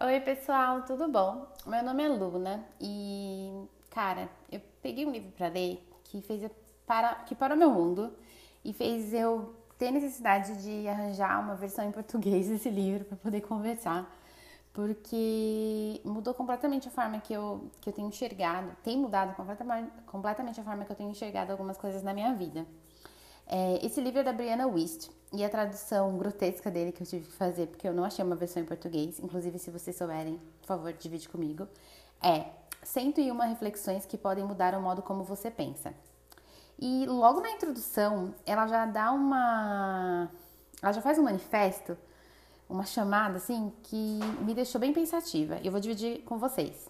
Oi, pessoal, tudo bom? Meu nome é Luna e, cara, eu peguei um livro para ler que fez para que parou meu mundo e fez eu ter necessidade de arranjar uma versão em português desse livro para poder conversar, porque mudou completamente a forma que eu, que eu tenho enxergado, tem mudado completamente, completamente a forma que eu tenho enxergado algumas coisas na minha vida. É, esse livro é da Brianna Wist e a tradução grotesca dele que eu tive que fazer, porque eu não achei uma versão em português, inclusive se vocês souberem, por favor, divide comigo, é 101 reflexões que podem mudar o modo como você pensa. E logo na introdução, ela já dá uma. Ela já faz um manifesto, uma chamada assim, que me deixou bem pensativa. Eu vou dividir com vocês.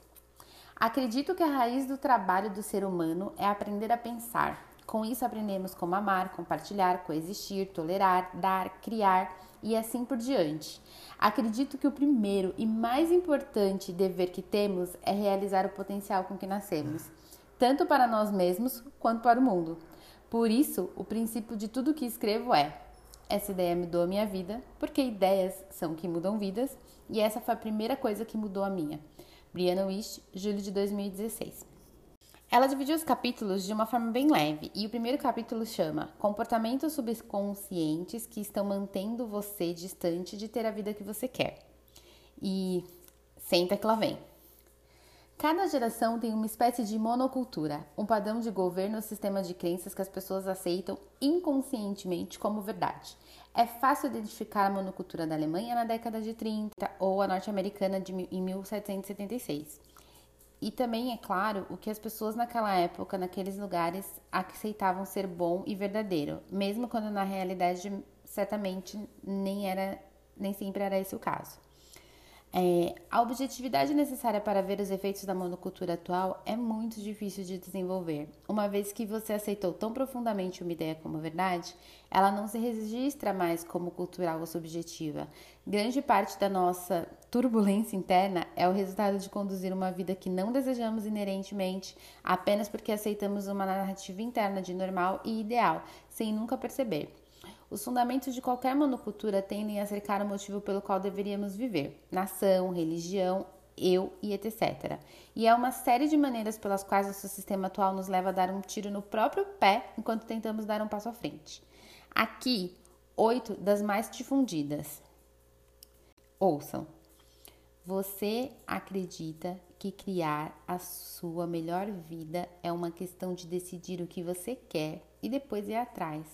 Acredito que a raiz do trabalho do ser humano é aprender a pensar, com isso, aprendemos como amar, compartilhar, coexistir, tolerar, dar, criar e assim por diante. Acredito que o primeiro e mais importante dever que temos é realizar o potencial com que nascemos, tanto para nós mesmos quanto para o mundo. Por isso, o princípio de tudo que escrevo é: essa ideia mudou a minha vida, porque ideias são que mudam vidas, e essa foi a primeira coisa que mudou a minha. Brianna Wish, julho de 2016. Ela dividiu os capítulos de uma forma bem leve, e o primeiro capítulo chama Comportamentos subconscientes que estão mantendo você distante de ter a vida que você quer. E senta que lá vem. Cada geração tem uma espécie de monocultura, um padrão de governo ou sistema de crenças que as pessoas aceitam inconscientemente como verdade. É fácil identificar a monocultura da Alemanha na década de 30 ou a norte-americana em 1776. E também, é claro, o que as pessoas naquela época, naqueles lugares, aceitavam ser bom e verdadeiro, mesmo quando na realidade certamente nem era, nem sempre era esse o caso. É, a objetividade necessária para ver os efeitos da monocultura atual é muito difícil de desenvolver. Uma vez que você aceitou tão profundamente uma ideia como verdade, ela não se registra mais como cultural ou subjetiva. Grande parte da nossa turbulência interna é o resultado de conduzir uma vida que não desejamos inerentemente, apenas porque aceitamos uma narrativa interna de normal e ideal, sem nunca perceber. Os fundamentos de qualquer monocultura tendem a cercar o motivo pelo qual deveríamos viver: nação, religião, eu e etc. E há uma série de maneiras pelas quais nosso sistema atual nos leva a dar um tiro no próprio pé enquanto tentamos dar um passo à frente. Aqui, oito das mais difundidas. Ouçam. Você acredita que criar a sua melhor vida é uma questão de decidir o que você quer e depois ir atrás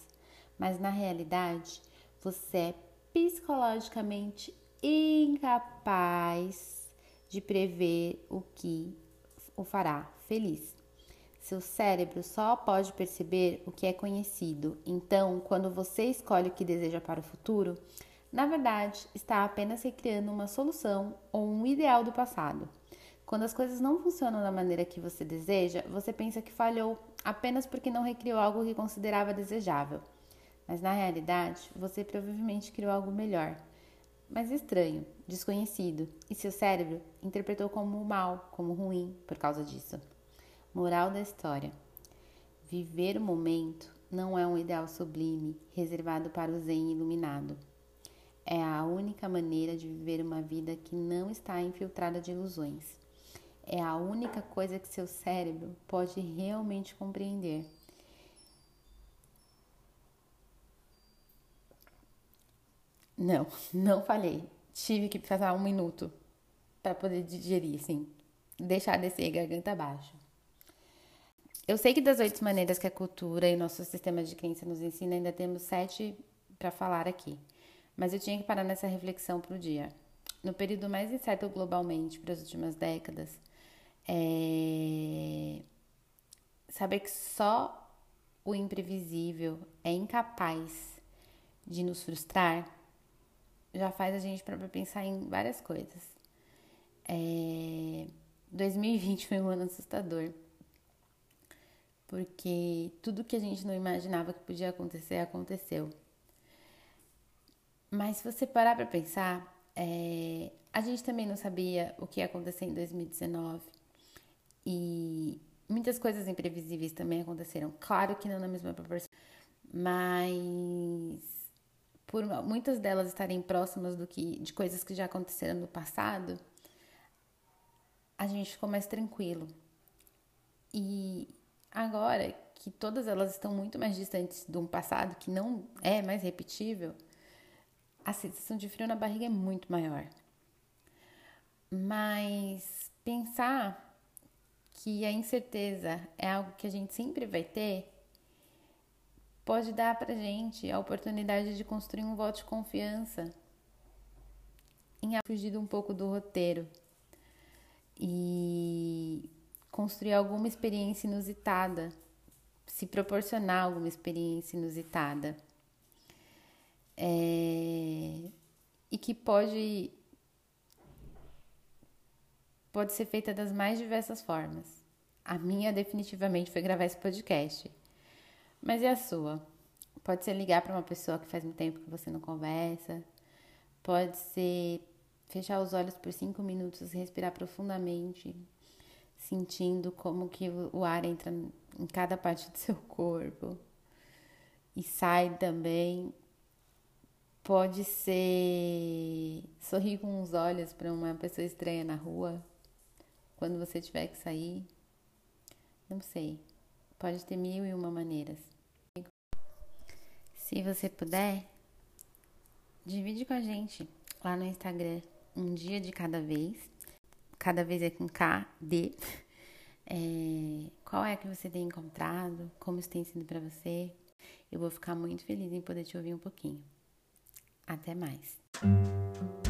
mas na realidade você é psicologicamente incapaz de prever o que o fará feliz. Seu cérebro só pode perceber o que é conhecido. Então, quando você escolhe o que deseja para o futuro, na verdade, está apenas recriando uma solução ou um ideal do passado. Quando as coisas não funcionam da maneira que você deseja, você pensa que falhou apenas porque não recriou algo que considerava desejável. Mas na realidade, você provavelmente criou algo melhor, mas estranho, desconhecido, e seu cérebro interpretou como mal, como ruim por causa disso. Moral da história: Viver o momento não é um ideal sublime reservado para o Zen iluminado. É a única maneira de viver uma vida que não está infiltrada de ilusões. É a única coisa que seu cérebro pode realmente compreender. Não, não falei. Tive que passar um minuto para poder digerir, assim, deixar descer garganta abaixo. Eu sei que das oito maneiras que a cultura e nosso sistema de crença nos ensina, ainda temos sete para falar aqui. Mas eu tinha que parar nessa reflexão para o dia. No período mais incerto globalmente para as últimas décadas, é... saber que só o imprevisível é incapaz de nos frustrar já faz a gente para pensar em várias coisas. É... 2020 foi um ano assustador, porque tudo que a gente não imaginava que podia acontecer aconteceu. Mas se você parar para pensar, é... a gente também não sabia o que ia acontecer em 2019 e muitas coisas imprevisíveis também aconteceram. Claro que não na mesma proporção, mas por muitas delas estarem próximas do que de coisas que já aconteceram no passado, a gente ficou mais tranquilo. E agora que todas elas estão muito mais distantes de um passado que não é mais repetível, a sensação de frio na barriga é muito maior. Mas pensar que a incerteza é algo que a gente sempre vai ter pode dar pra gente a oportunidade de construir um voto de confiança em fugir um pouco do roteiro e construir alguma experiência inusitada, se proporcionar alguma experiência inusitada. É, e que pode pode ser feita das mais diversas formas. A minha definitivamente foi gravar esse podcast. Mas e a sua? Pode ser ligar para uma pessoa que faz muito tempo que você não conversa. Pode ser fechar os olhos por cinco minutos, respirar profundamente, sentindo como que o ar entra em cada parte do seu corpo e sai também. Pode ser sorrir com os olhos para uma pessoa estranha na rua quando você tiver que sair. Não sei. Pode ter mil e uma maneiras. Se você puder, divide com a gente lá no Instagram um dia de cada vez. Cada vez é com K, D. É, qual é que você tem encontrado? Como isso tem sido para você? Eu vou ficar muito feliz em poder te ouvir um pouquinho. Até mais.